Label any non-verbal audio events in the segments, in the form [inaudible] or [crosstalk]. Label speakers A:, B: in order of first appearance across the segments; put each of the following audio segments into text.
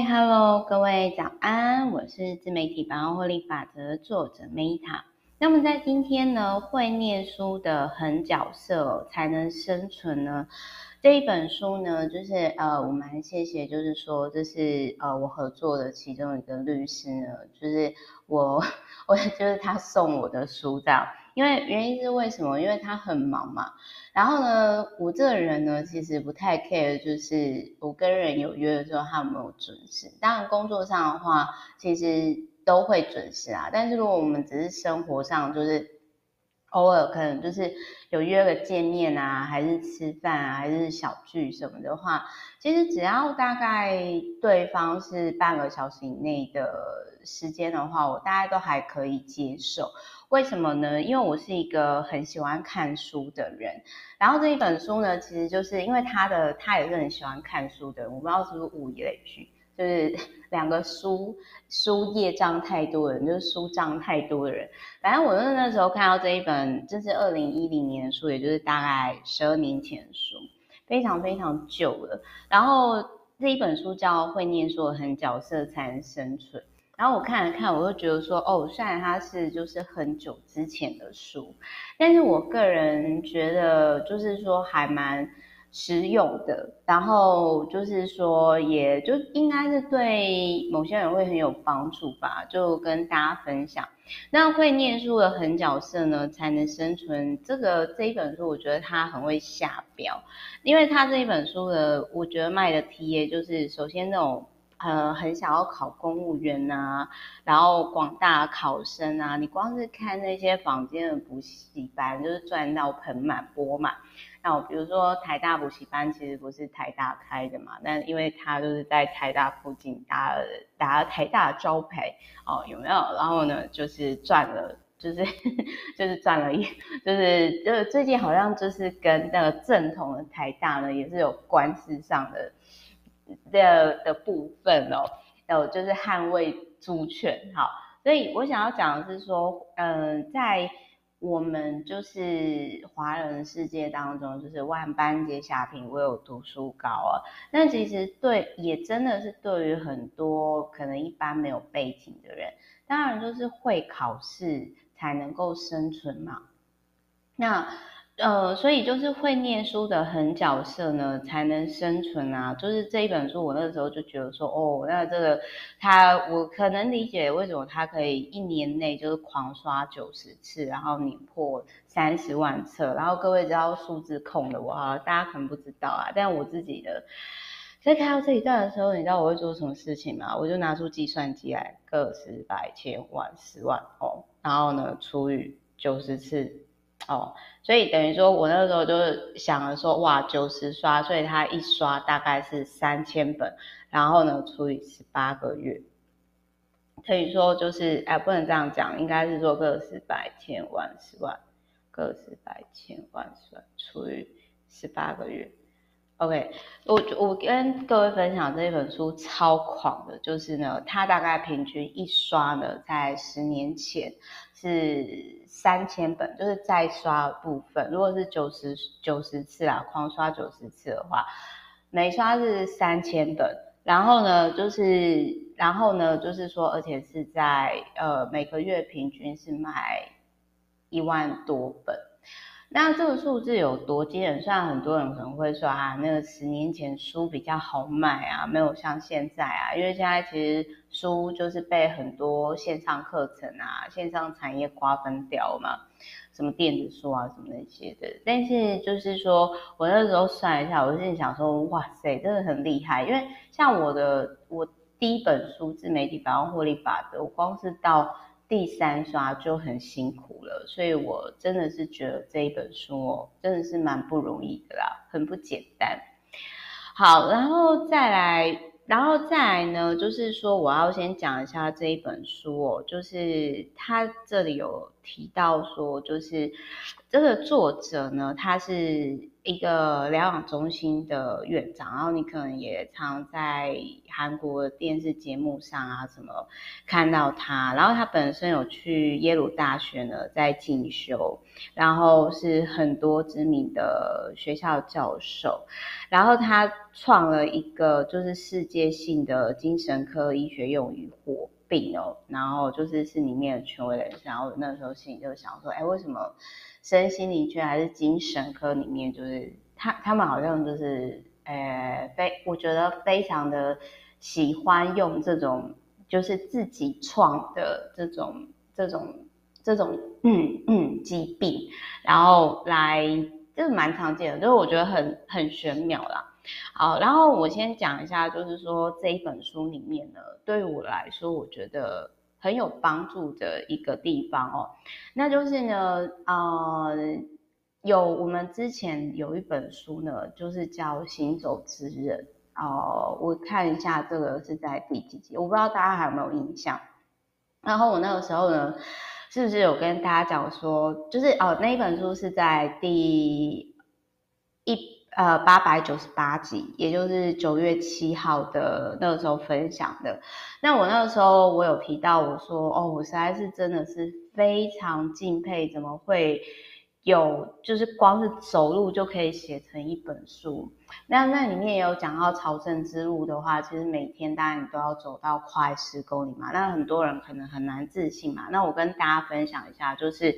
A: 嗨，Hello，各位早安，我是自媒体百万获利法则作者 Meta。那么在今天呢，会念书的狠角色才能生存呢？这一本书呢，就是呃，我蛮谢谢，就是说这是呃我合作的其中一个律师呢，就是我 [laughs] 我就是他送我的书这样，因为原因是为什么？因为他很忙嘛。然后呢，我这个人呢，其实不太 care，就是我跟人有约的时候，他有没有准时。当然工作上的话，其实都会准时啊。但是如果我们只是生活上，就是。偶尔可能就是有约个见面啊，还是吃饭啊，还是小聚什么的话，其实只要大概对方是半个小时以内的时间的话，我大概都还可以接受。为什么呢？因为我是一个很喜欢看书的人。然后这一本书呢，其实就是因为他的他也是很喜欢看书的人，我不知道是不是物以类聚。就是 [laughs] 两个书书业障太多的人，就是书障太多的人。反正我是那时候看到这一本，这是二零一零年的书，也就是大概十二年前的书，非常非常久了。然后这一本书叫《会念书的狠角色才能生存》。然后我看了看，我就觉得说，哦，虽然它是就是很久之前的书，但是我个人觉得就是说还蛮。实用的，然后就是说，也就应该是对某些人会很有帮助吧，就跟大家分享。那会念书的狠角色呢，才能生存。这个这一本书，我觉得他很会下标，因为他这一本书的，我觉得卖的 TA 就是首先那种。呃，很想要考公务员呐、然后广大考生啊，你光是看那些坊间的补习班，就是赚到盆满钵满。那我比如说台大补习班，其实不是台大开的嘛，但因为他就是在台大附近打了打了台大的招牌哦，有没有？然后呢，就是赚了，就是 [laughs] 就是赚了一，[laughs] 就是就最近好像就是跟那个正统的台大呢，也是有官司上的。的的部分哦，有就是捍卫主权，好，所以我想要讲的是说，嗯、在我们就是华人世界当中，就是万般皆下品，唯有读书高啊。那其实对，也真的是对于很多可能一般没有背景的人，当然就是会考试才能够生存嘛。那。呃，所以就是会念书的狠角色呢，才能生存啊。就是这一本书，我那个时候就觉得说，哦，那这个他，我可能理解为什么他可以一年内就是狂刷九十次，然后碾破三十万册。然后各位知道数字控的我啊，大家可能不知道啊，但我自己的在看到这一段的时候，你知道我会做什么事情吗？我就拿出计算机来，个十百千万十万哦，然后呢除以九十次。哦，所以等于说，我那个时候就是想着说，哇，九十刷，所以他一刷大概是三千本，然后呢，除以十八个月，可以说就是，哎，不能这样讲，应该是说个十百千万十万，个十百千万十万除以十八个月。OK，我我跟各位分享这一本书超狂的，就是呢，它大概平均一刷呢，在十年前是三千本，就是再刷部分，如果是九十九十次啊，狂刷九十次的话，每刷是三千本，然后呢，就是然后呢，就是说，而且是在呃每个月平均是卖一万多本。那这个数字有多惊人？虽然很多人可能会说啊，那个十年前书比较好卖啊，没有像现在啊，因为现在其实书就是被很多线上课程啊、线上产业瓜分掉嘛，什么电子书啊、什么那些的。但是就是说我那时候算一下，我心里想说，哇塞，真的很厉害，因为像我的我第一本书《自媒体百万获利法则》，我光是到。第三刷就很辛苦了，所以我真的是觉得这一本书哦，真的是蛮不容易的啦，很不简单。好，然后再来，然后再来呢，就是说我要先讲一下这一本书哦，就是他这里有提到说，就是这个作者呢，他是一个疗养中心的院长，然后你可能也常在韩国的电视节目上啊什么看到他，然后他本身有去耶鲁大学呢在进修，然后是很多知名的学校教授，然后他创了一个就是世界性的精神科医学用语火。病哦，然后就是是里面的权威人士，然后那时候心里就想说，哎，为什么身心灵圈还是精神科里面，就是他他们好像就是，呃，非我觉得非常的喜欢用这种就是自己创的这种这种这种嗯嗯疾病，然后来就是蛮常见的，就是我觉得很很玄妙啦。好，然后我先讲一下，就是说这一本书里面呢，对我来说，我觉得很有帮助的一个地方哦，那就是呢，呃，有我们之前有一本书呢，就是叫《行走之人》哦，我看一下这个是在第几集，我不知道大家还有没有印象。然后我那个时候呢，是不是有跟大家讲说，就是哦，那一本书是在第一。呃，八百九十八集，也就是九月七号的那个时候分享的。那我那个时候我有提到，我说哦，我实在是真的是非常敬佩，怎么会有就是光是走路就可以写成一本书？那那里面也有讲到朝圣之路的话，其实每天当然你都要走到快十公里嘛。那很多人可能很难自信嘛。那我跟大家分享一下，就是。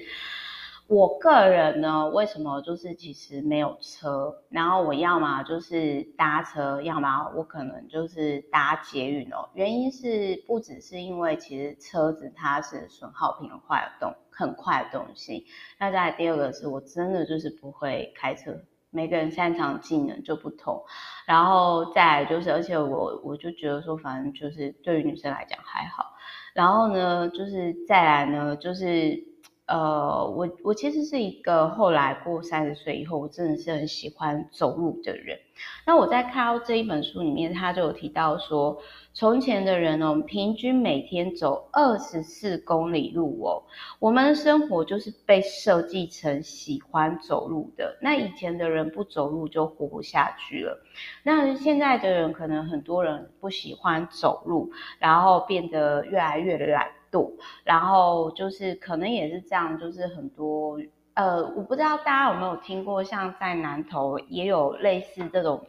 A: 我个人呢，为什么就是其实没有车，然后我要么就是搭车，要么我可能就是搭捷运哦。原因是不只是因为其实车子它是损耗品很快的东很快的东西，那再来第二个是我真的就是不会开车，每个人擅长技能就不同，然后再来就是，而且我我就觉得说，反正就是对于女生来讲还好，然后呢，就是再来呢，就是。呃，我我其实是一个后来过三十岁以后，我真的是很喜欢走路的人。那我在看到这一本书里面，他就有提到说，从前的人哦，平均每天走二十四公里路哦。我们的生活就是被设计成喜欢走路的。那以前的人不走路就活不下去了。那现在的人可能很多人不喜欢走路，然后变得越来越懒。度，然后就是可能也是这样，就是很多呃，我不知道大家有没有听过，像在南投也有类似这种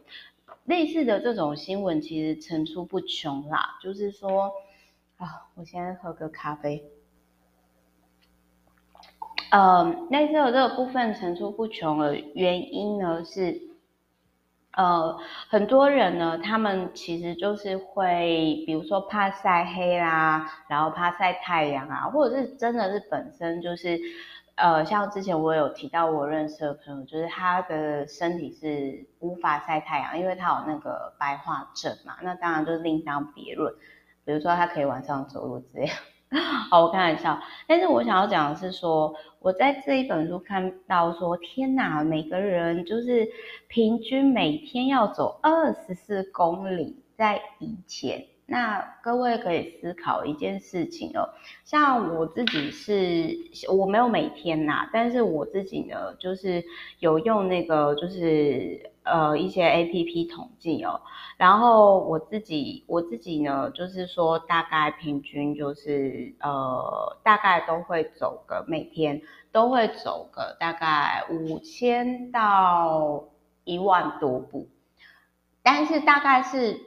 A: 类似的这种新闻，其实层出不穷啦。就是说啊，我先喝个咖啡。嗯，类似的这个部分层出不穷的原因呢是。呃，很多人呢，他们其实就是会，比如说怕晒黑啦，然后怕晒太阳啊，或者是真的是本身就是，呃，像之前我有提到我认识的朋友，就是他的身体是无法晒太阳，因为他有那个白化症嘛，那当然就是另当别论。比如说他可以晚上走路之类。[laughs] 好，我开玩笑，但是我想要讲的是说，我在这一本书看到说，天哪，每个人就是平均每天要走二十四公里，在以前，那各位可以思考一件事情哦，像我自己是，我没有每天呐，但是我自己呢，就是有用那个，就是。呃，一些 APP 统计哦，然后我自己我自己呢，就是说大概平均就是呃，大概都会走个每天都会走个大概五千到一万多步，但是大概是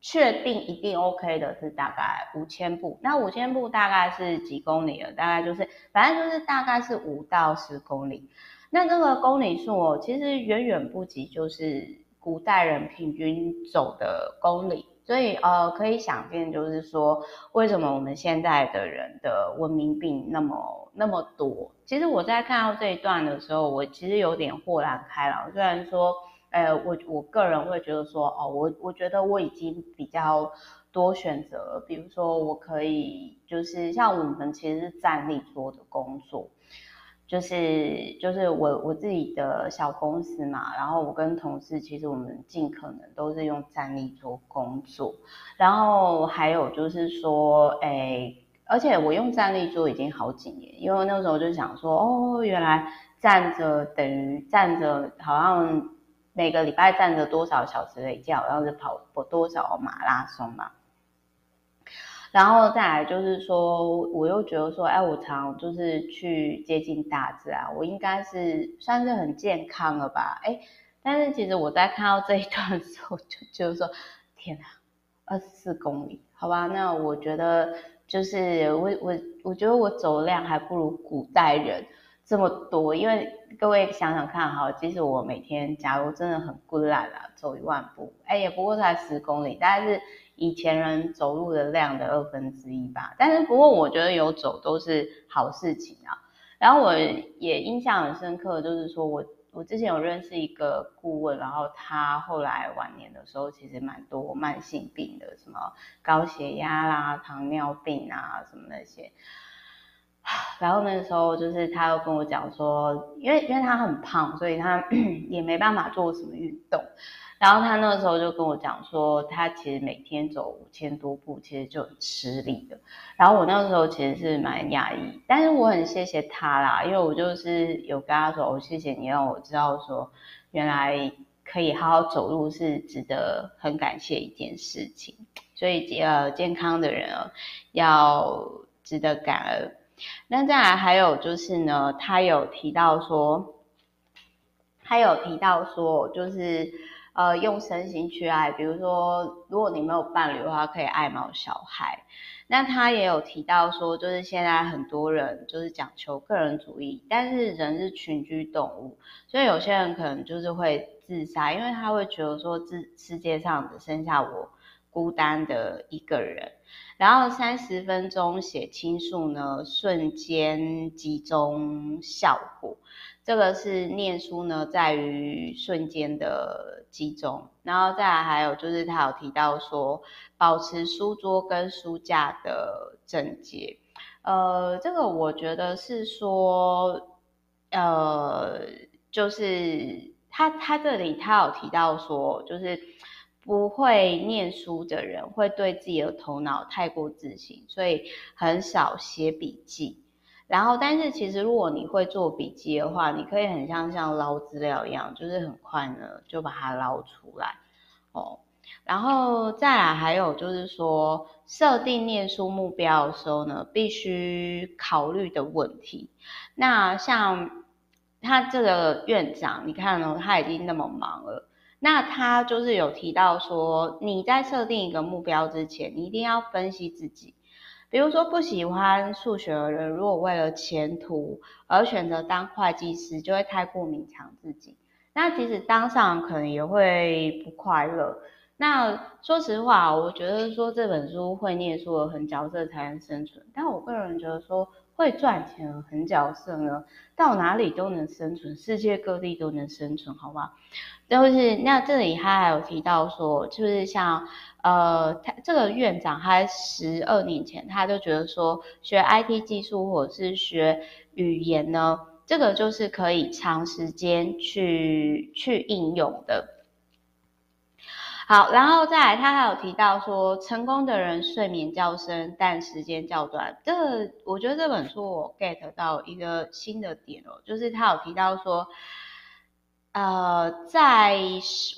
A: 确定一定 OK 的是大概五千步，那五千步大概是几公里了？大概就是反正就是大概是五到十公里。那这个公里数哦，其实远远不及就是古代人平均走的公里，所以呃，可以想见，就是说为什么我们现在的人的文明病那么那么多？其实我在看到这一段的时候，我其实有点豁然开朗。虽然说，呃，我我个人会觉得说，哦，我我觉得我已经比较多选择，比如说我可以就是像我们其实是站立做的工作。就是就是我我自己的小公司嘛，然后我跟同事其实我们尽可能都是用站立做工作，然后还有就是说，诶而且我用站立做已经好几年，因为那时候就想说，哦，原来站着等于站着，好像每个礼拜站着多少小时累计，好像是跑过多少马拉松嘛。然后再来就是说，我又觉得说，哎，我常就是去接近大自然，我应该是算是很健康了吧？哎，但是其实我在看到这一段的时候，就就是说，天哪，二十四公里，好吧？那我觉得。就是我我我觉得我走量还不如古代人这么多，因为各位想想看哈，即使我每天假如真的很孤懒啊，走一万步，哎，也不过才十公里，大概是以前人走路的量的二分之一吧。但是不过我觉得有走都是好事情啊。然后我也印象很深刻，就是说我。我之前有认识一个顾问，然后他后来晚年的时候，其实蛮多慢性病的，什么高血压啦、糖尿病啊，什么那些。然后那个时候，就是他又跟我讲说，因为因为他很胖，所以他 [clears throat] 也没办法做什么运动。然后他那个时候就跟我讲说，他其实每天走五千多步，其实就很吃力的。然后我那个时候其实是蛮压抑，但是我很谢谢他啦，因为我就是有跟他说，我谢谢你让我知道说，原来可以好好走路是值得很感谢一件事情。所以呃，健康的人哦，要值得感恩。那再来还有就是呢，他有提到说，他有提到说，就是。呃，用身心去爱，比如说，如果你没有伴侣的话，可以爱猫小孩。那他也有提到说，就是现在很多人就是讲求个人主义，但是人是群居动物，所以有些人可能就是会自杀，因为他会觉得说，这世界上只剩下我孤单的一个人。然后三十分钟写倾诉呢，瞬间集中效果。这个是念书呢，在于瞬间的集中，然后再来还有就是他有提到说，保持书桌跟书架的整洁，呃，这个我觉得是说，呃，就是他他这里他有提到说，就是不会念书的人会对自己的头脑太过自信，所以很少写笔记。然后，但是其实如果你会做笔记的话，你可以很像像捞资料一样，就是很快呢就把它捞出来哦。然后再来还有就是说，设定念书目标的时候呢，必须考虑的问题。那像他这个院长，你看哦，他已经那么忙了，那他就是有提到说，你在设定一个目标之前，你一定要分析自己。比如说不喜欢数学的人，如果为了前途而选择当会计师，就会太过勉强自己。那即使当上，可能也会不快乐。那说实话，我觉得说这本书会念书的狠角色才能生存。但我个人觉得说会赚钱很角色呢，到哪里都能生存，世界各地都能生存，好吗？就是那这里他还有提到说，就是像。呃，他这个院长，他十二年前他就觉得说，学 IT 技术或者是学语言呢，这个就是可以长时间去去应用的。好，然后再来，他还有提到说，成功的人睡眠较深，但时间较短。这我觉得这本书我 get 到一个新的点哦，就是他有提到说。呃，在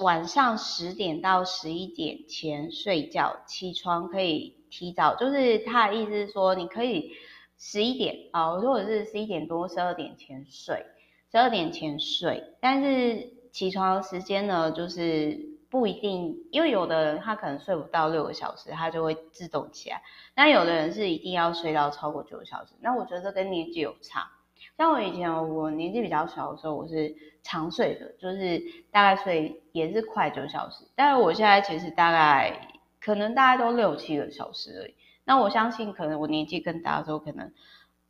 A: 晚上十点到十一点前睡觉，起床可以提早，就是他的意思是说，你可以十一点啊，如果是十一点多、十二点前睡，十二点前睡，但是起床的时间呢，就是不一定，因为有的人他可能睡不到六个小时，他就会自动起来，那有的人是一定要睡到超过九个小时，那我觉得这跟年纪有差。像我以前，我年纪比较小的时候，我是长睡的，就是大概睡也是快九小时。但是我现在其实大概可能大概都六七个小时而已。那我相信，可能我年纪更大的时候，可能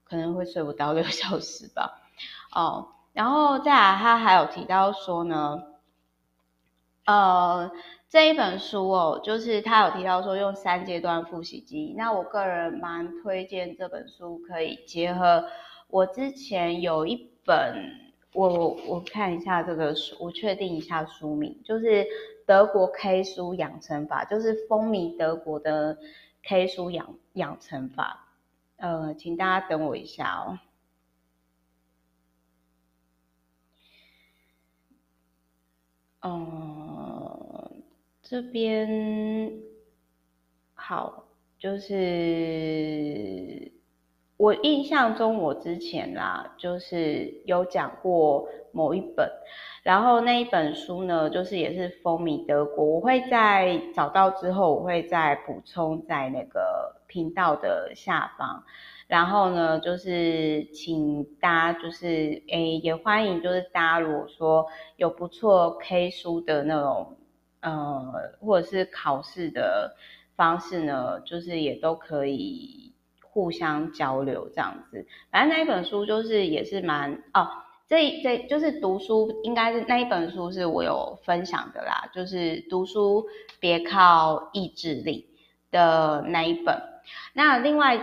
A: 可能会睡不到六小时吧。哦，然后再来，他还有提到说呢，呃，这一本书哦，就是他有提到说用三阶段复习记忆。那我个人蛮推荐这本书，可以结合。我之前有一本，我我看一下这个书，我确定一下书名，就是德国 K 书养成法，就是风靡德国的 K 书养养成法。呃，请大家等我一下哦。嗯，这边好，就是我印象中，我之前啦，就是有讲过某一本。然后那一本书呢，就是也是风靡德国。我会在找到之后，我会再补充在那个频道的下方。然后呢，就是请大家就是诶，也欢迎就是大家如果说有不错 K 书的那种，呃，或者是考试的方式呢，就是也都可以互相交流这样子。反正那一本书就是也是蛮哦。这这就是读书，应该是那一本书是我有分享的啦，就是读书别靠意志力的那一本。那另外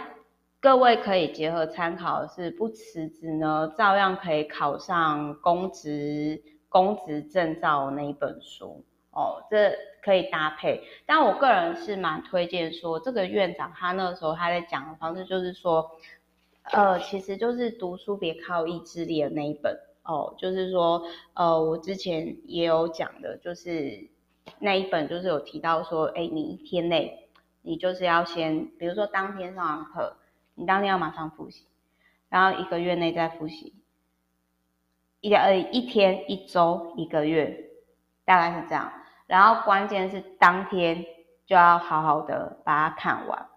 A: 各位可以结合参考的是，不辞职呢，照样可以考上公职公职证照那一本书哦，这可以搭配。但我个人是蛮推荐说，这个院长他那时候他在讲的方式就是说。呃，其实就是读书别靠意志力的那一本哦，就是说，呃，我之前也有讲的，就是那一本就是有提到说，哎，你一天内你就是要先，比如说当天上完课，你当天要马上复习，然后一个月内再复习，一呃一天一周一个月，大概是这样，然后关键是当天就要好好的把它看完。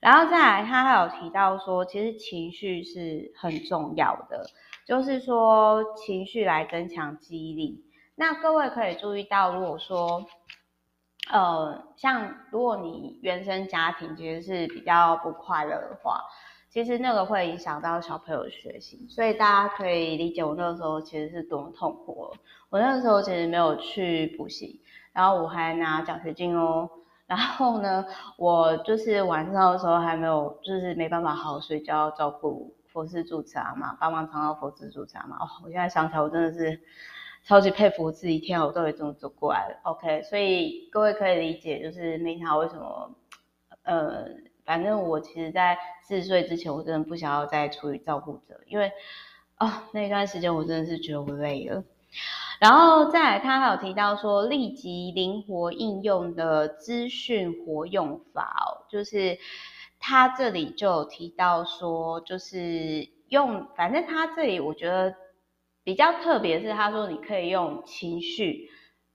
A: 然后再来，他还有提到说，其实情绪是很重要的，就是说情绪来增强记忆力。那各位可以注意到，如果说，呃，像如果你原生家庭其实是比较不快乐的话，其实那个会影响到小朋友学习。所以大家可以理解我那个时候其实是多么痛苦。我那个时候其实没有去补习，然后我还拿奖学金哦。然后呢，我就是晚上的时候还没有，就是没办法好好睡觉，照顾佛事住持阿妈，帮忙长照佛事住持阿妈。哦，我现在想起来，我真的是超级佩服我自己，天，我都会这么走过来了。OK，所以各位可以理解，就是 Meta 为什么，呃，反正我其实在四十岁之前，我真的不想要再处于照顾者，因为啊、哦，那段时间我真的是觉得我累了。然后再来，他还有提到说，立即灵活应用的资讯活用法哦，就是他这里就有提到说，就是用，反正他这里我觉得比较特别是，他说你可以用情绪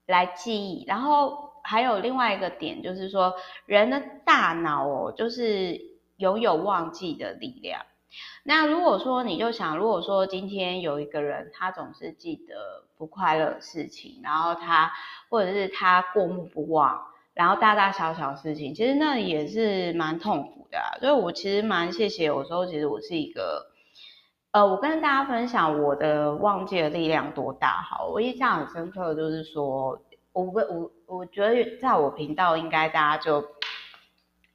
A: 来记忆，然后还有另外一个点就是说，人的大脑哦，就是拥有忘记的力量。那如果说你就想，如果说今天有一个人，他总是记得不快乐的事情，然后他或者是他过目不忘，然后大大小小事情，其实那也是蛮痛苦的。所以我其实蛮谢谢，有时候其实我是一个，呃，我跟大家分享我的忘记的力量多大。好，我印象很深刻的就是说，我我我觉得在我频道应该大家就。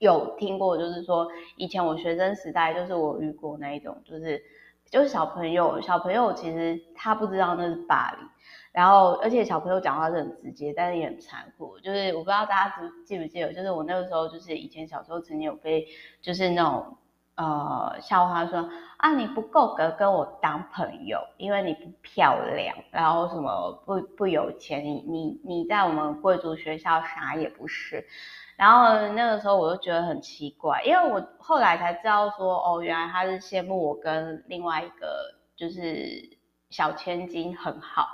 A: 有听过，就是说以前我学生时代，就是我遇过那一种，就是就是小朋友，小朋友其实他不知道那是霸凌，然后而且小朋友讲话是很直接，但是也很残酷。就是我不知道大家记不记得，就是我那个时候，就是以前小时候曾经有被就是那种呃笑话说啊，你不够格跟我当朋友，因为你不漂亮，然后什么不不有钱，你你你在我们贵族学校啥也不是。然后那个时候我就觉得很奇怪，因为我后来才知道说，哦，原来他是羡慕我跟另外一个就是小千金很好，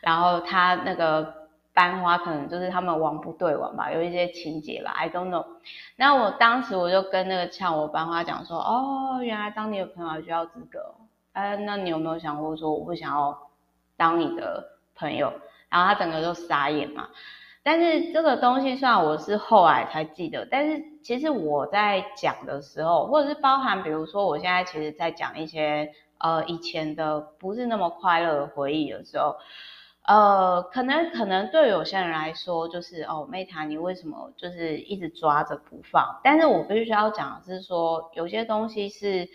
A: 然后他那个班花可能就是他们王不对王吧，有一些情节吧，I don't know。那我当时我就跟那个呛我班花讲说，哦，原来当你的朋友还需要资格，哎，那你有没有想过说我不想要当你的朋友？然后他整个就傻眼嘛。但是这个东西虽然我是后来才记得，但是其实我在讲的时候，或者是包含，比如说我现在其实在讲一些呃以前的不是那么快乐的回忆的时候，呃，可能可能对有些人来说就是哦，Meta 你为什么就是一直抓着不放？但是我必须要讲的是说，有些东西是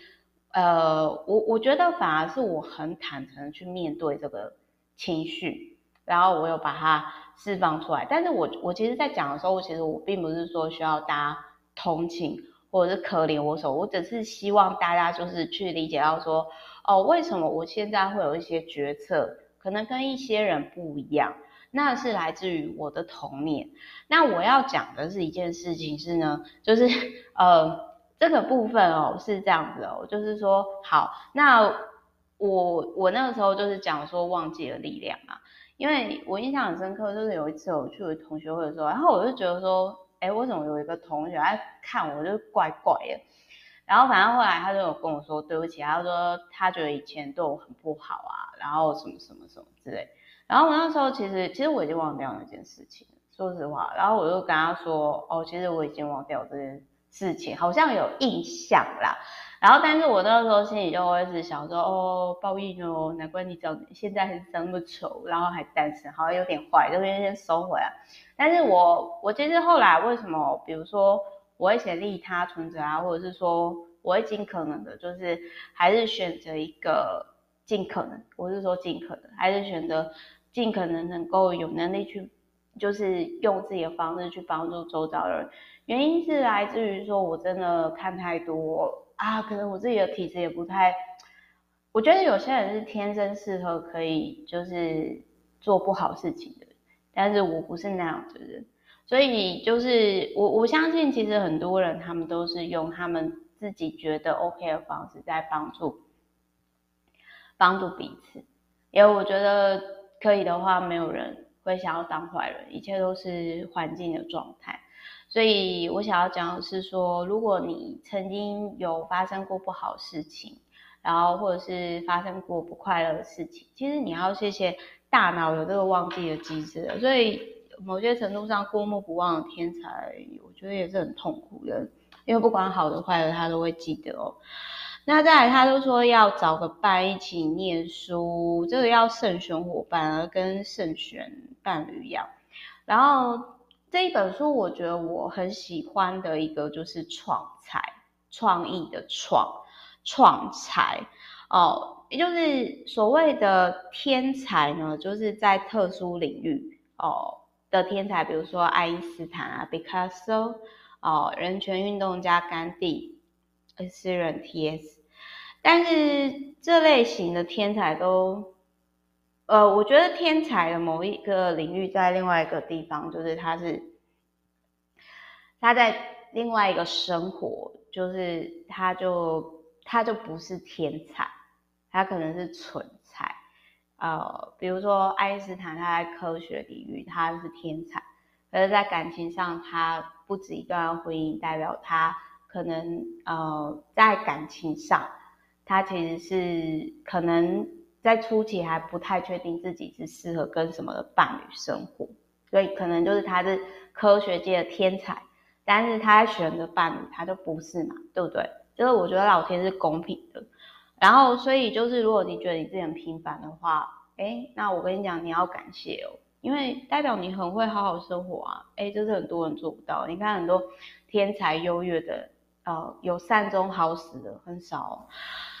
A: 呃，我我觉得反而是我很坦诚去面对这个情绪。然后我有把它释放出来，但是我我其实，在讲的时候，我其实我并不是说需要大家同情，或者是可怜我什么，我只是希望大家就是去理解到说，哦，为什么我现在会有一些决策，可能跟一些人不一样，那是来自于我的童年。那我要讲的是一件事情是呢，就是呃这个部分哦是这样子哦，就是说好，那我我那个时候就是讲说忘记了力量嘛，因为我印象很深刻，就是有一次我去我同学会的时候，然后我就觉得说。哎，为什么有一个同学来看我就怪怪的？然后反正后来他就有跟我说对不起，他说他觉得以前对我很不好啊，然后什么什么什么之类。然后我那时候其实其实我已经忘掉那件事情，说实话。然后我就跟他说，哦，其实我已经忘掉这件事情，好像有印象啦。然后但是我那个时候心里就会是想说，哦，报应哦，难怪你长现在还是这么丑，然后还单身，好像有点坏，就先先收回来。但是我我其实后来为什么，比如说我会写利他存折啊，或者是说我会尽可能的，就是还是选择一个尽可能，我是说尽可能，还是选择尽可能能够有能力去，就是用自己的方式去帮助周遭的人。原因是来自于说我真的看太多啊，可能我自己的体质也不太，我觉得有些人是天生适合可以就是做不好事情的。但是我不是那样的人，所以就是我我相信，其实很多人他们都是用他们自己觉得 OK 的方式在帮助帮助彼此，因为我觉得可以的话，没有人会想要当坏人，一切都是环境的状态。所以我想要讲的是说，如果你曾经有发生过不好事情，然后或者是发生过不快乐的事情，其实你要谢谢。大脑有这个忘记的机制，所以某些程度上过目不忘的天才，我觉得也是很痛苦的，因为不管好的坏的，他都会记得哦。那再来，他就说要找个伴一起念书，这个要慎选伙伴，而跟慎选伴侣一样。然后这一本书，我觉得我很喜欢的一个就是创才，创意的创，创才哦。也就是所谓的天才呢，就是在特殊领域哦的天才，比如说爱因斯坦啊、毕卡索哦、人权运动家甘地、诗人 T.S.，但是这类型的天才都，呃，我觉得天才的某一个领域在另外一个地方，就是他是他在另外一个生活，就是他就他就不是天才。他可能是蠢才，呃，比如说爱因斯坦，他在科学领域他是天才，可是在感情上，他不止一段婚姻，代表他可能呃在感情上，他其实是可能在初期还不太确定自己是适合跟什么的伴侣生活，所以可能就是他是科学界的天才，但是他在选择伴侣，他就不是嘛，对不对？就是我觉得老天是公平的。然后，所以就是，如果你觉得你自己很平凡的话，哎，那我跟你讲，你要感谢哦，因为代表你很会好好生活啊，哎，这是很多人做不到。你看很多天才优越的，呃，有善终好死的很少。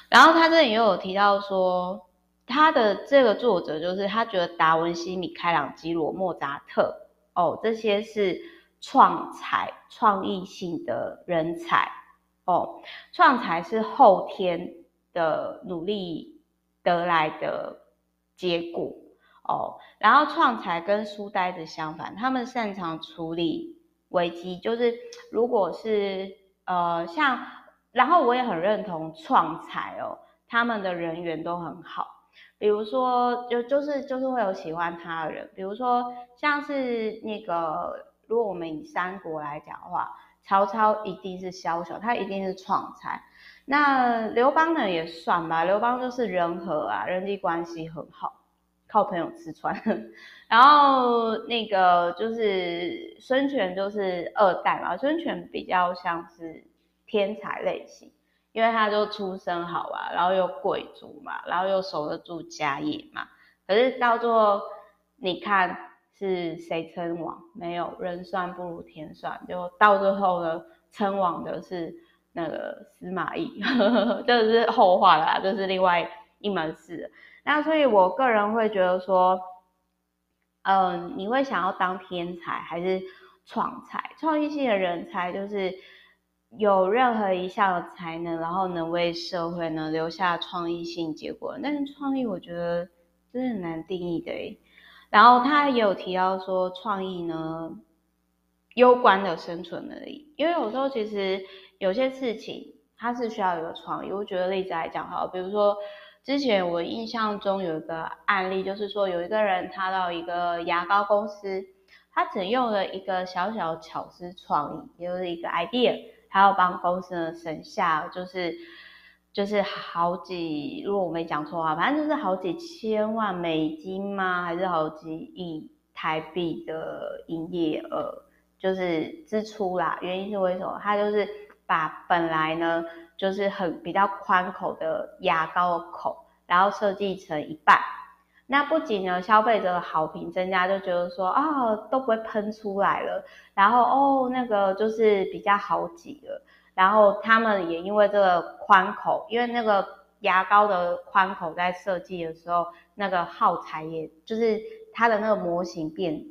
A: 然后他这里又有提到说，他的这个作者就是他觉得达文西、米开朗基罗、莫扎特，哦，这些是创才、创意性的人才，哦，创才是后天。的努力得来的结果哦，然后创才跟书呆子相反，他们擅长处理危机，就是如果是呃像，然后我也很认同创才哦，他们的人缘都很好，比如说就就是就是会有喜欢他的人，比如说像是那个，如果我们以三国来讲的话，曹操一定是枭雄，他一定是创才。那刘邦呢也算吧，刘邦就是人和啊，人际关系很好，靠朋友吃穿。[laughs] 然后那个就是孙权就是二代嘛，孙权比较像是天才类型，因为他就出身好啊，然后又贵族嘛，然后又守得住家业嘛。可是到最后你看是谁称王？没有，人算不如天算，就到最后呢，称王的是。那个司马懿，[laughs] 这是后话啦，这是另外一门事。那所以，我个人会觉得说，嗯，你会想要当天才还是创才？创意性的人才就是有任何一项才能，然后能为社会呢留下创意性结果。但是创意我觉得真的很难定义的。然后他也有提到说，创意呢攸关的生存能力，因为有时候其实有些事情它是需要有创意。我举个例子来讲哈，比如说之前我印象中有一个案例，就是说有一个人他到一个牙膏公司，他只用了一个小小巧思创意，也就是一个 idea。还要帮公司呢省下，就是就是好几，如果我没讲错的话，反正就是好几千万美金吗？还是好几亿台币的营业额，就是支出啦。原因是为什么？他就是把本来呢就是很比较宽口的牙膏的口，然后设计成一半。那不仅呢，消费者的好评增加，就觉得说啊、都不会喷出来了，然后哦那个就是比较好挤了，然后他们也因为这个宽口，因为那个牙膏的宽口在设计的时候，那个耗材也就是它的那个模型变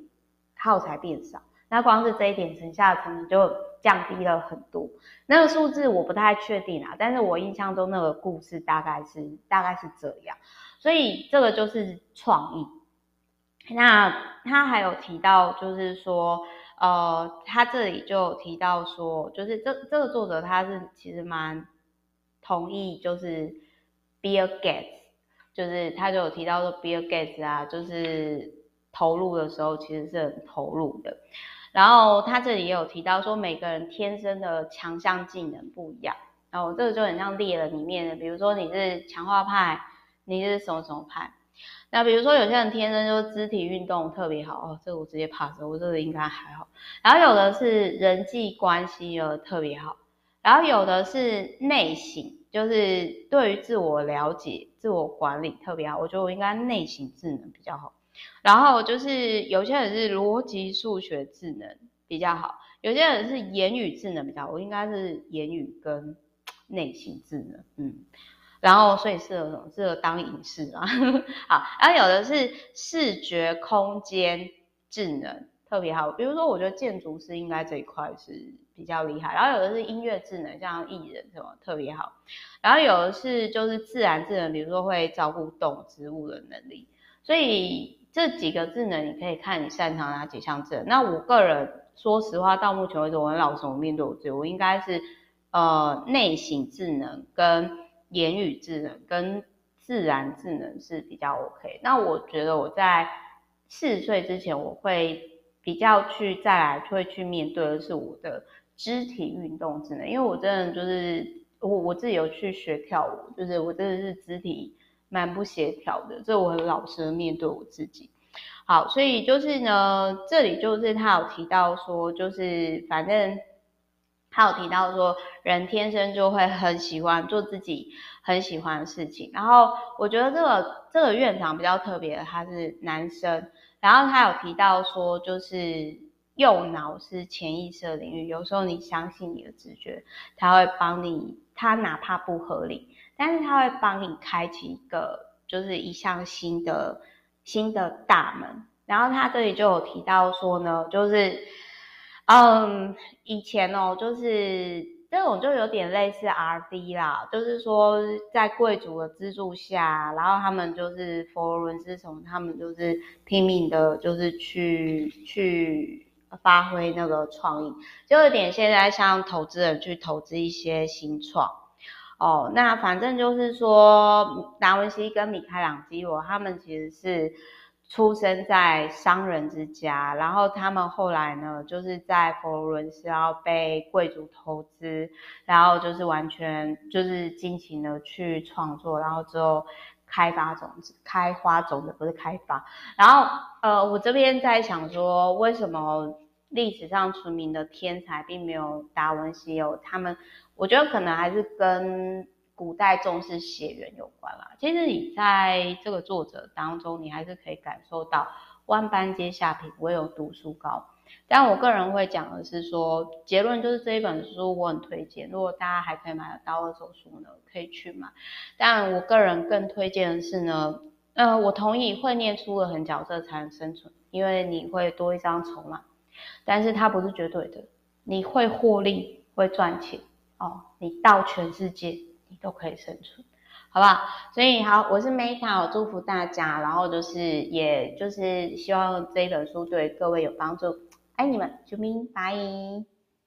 A: 耗材变少，那光是这一点省下的成本就降低了很多。那个数字我不太确定啊，但是我印象中那个故事大概是大概是这样。所以这个就是创意。那他还有提到，就是说，呃，他这里就提到说，就是这这个作者他是其实蛮同意，就是 Bill Gates，就是他就有提到说，Bill Gates 啊，就是投入的时候其实是很投入的。然后他这里也有提到说，每个人天生的强项技能不一样。然后这个就很像猎人里面的，比如说你是强化派。你是什么什么派？那比如说有些人天生就肢体运动特别好哦，这个我直接 pass，我这个应该还好。然后有的是人际关系有特别好，然后有的是内省，就是对于自我了解、自我管理特别好。我觉得我应该内省智能比较好。然后就是有些人是逻辑数学智能比较好，有些人是言语智能比较好。我应该是言语跟 [tsk] 内省智能，嗯。然后，所以适合什么？适合当影视啊。[laughs] 好，然后有的是视觉空间智能特别好，比如说，我觉得建筑师应该这一块是比较厉害。然后有的是音乐智能，像艺人什么特别好。然后有的是就是自然智能，比如说会照顾动植物的能力。所以这几个智能，你可以看你擅长哪几项智能。那我个人说实话，到目前为止，我很老实，我面对我自己，我应该是呃内省智能跟。言语智能跟自然智能是比较 OK。那我觉得我在四十岁之前，我会比较去再来会去面对的是我的肢体运动智能，因为我真的就是我我自己有去学跳舞，就是我真的是肢体蛮不协调的，这我很老实的面对我自己。好，所以就是呢，这里就是他有提到说，就是反正。他有提到说，人天生就会很喜欢做自己很喜欢的事情。然后我觉得这个这个院长比较特别，他是男生。然后他有提到说，就是右脑是潜意识的领域。有时候你相信你的直觉，他会帮你，他哪怕不合理，但是他会帮你开启一个就是一项新的新的大门。然后他这里就有提到说呢，就是。嗯，以前哦，就是这种就有点类似 RD 啦，就是说在贵族的资助下，然后他们就是佛罗伦斯从他们就是拼命的，就是去去发挥那个创意，就有点现在像投资人去投资一些新创哦。那反正就是说，达文西跟米开朗基罗他们其实是。出生在商人之家，然后他们后来呢，就是在佛罗伦斯要被贵族投资，然后就是完全就是尽情的去创作，然后之后开发种子，开花种子不是开发。然后呃，我这边在想说，为什么历史上出名的天才并没有达文西有他们？我觉得可能还是跟。古代重视血缘有关啦，其实你在这个作者当中，你还是可以感受到万般皆下品，唯有读书高。但我个人会讲的是说，结论就是这一本书我很推荐，如果大家还可以买得到二手书呢，可以去买。但我个人更推荐的是呢，呃，我同意会念出了狠角色才能生存，因为你会多一张筹码，但是它不是绝对的，你会获利。会赚钱哦，你到全世界都可以生存，好不好？所以好，我是 Meta，我祝福大家，然后就是也就是希望这一本书对各位有帮助，爱你们，啾咪，拜。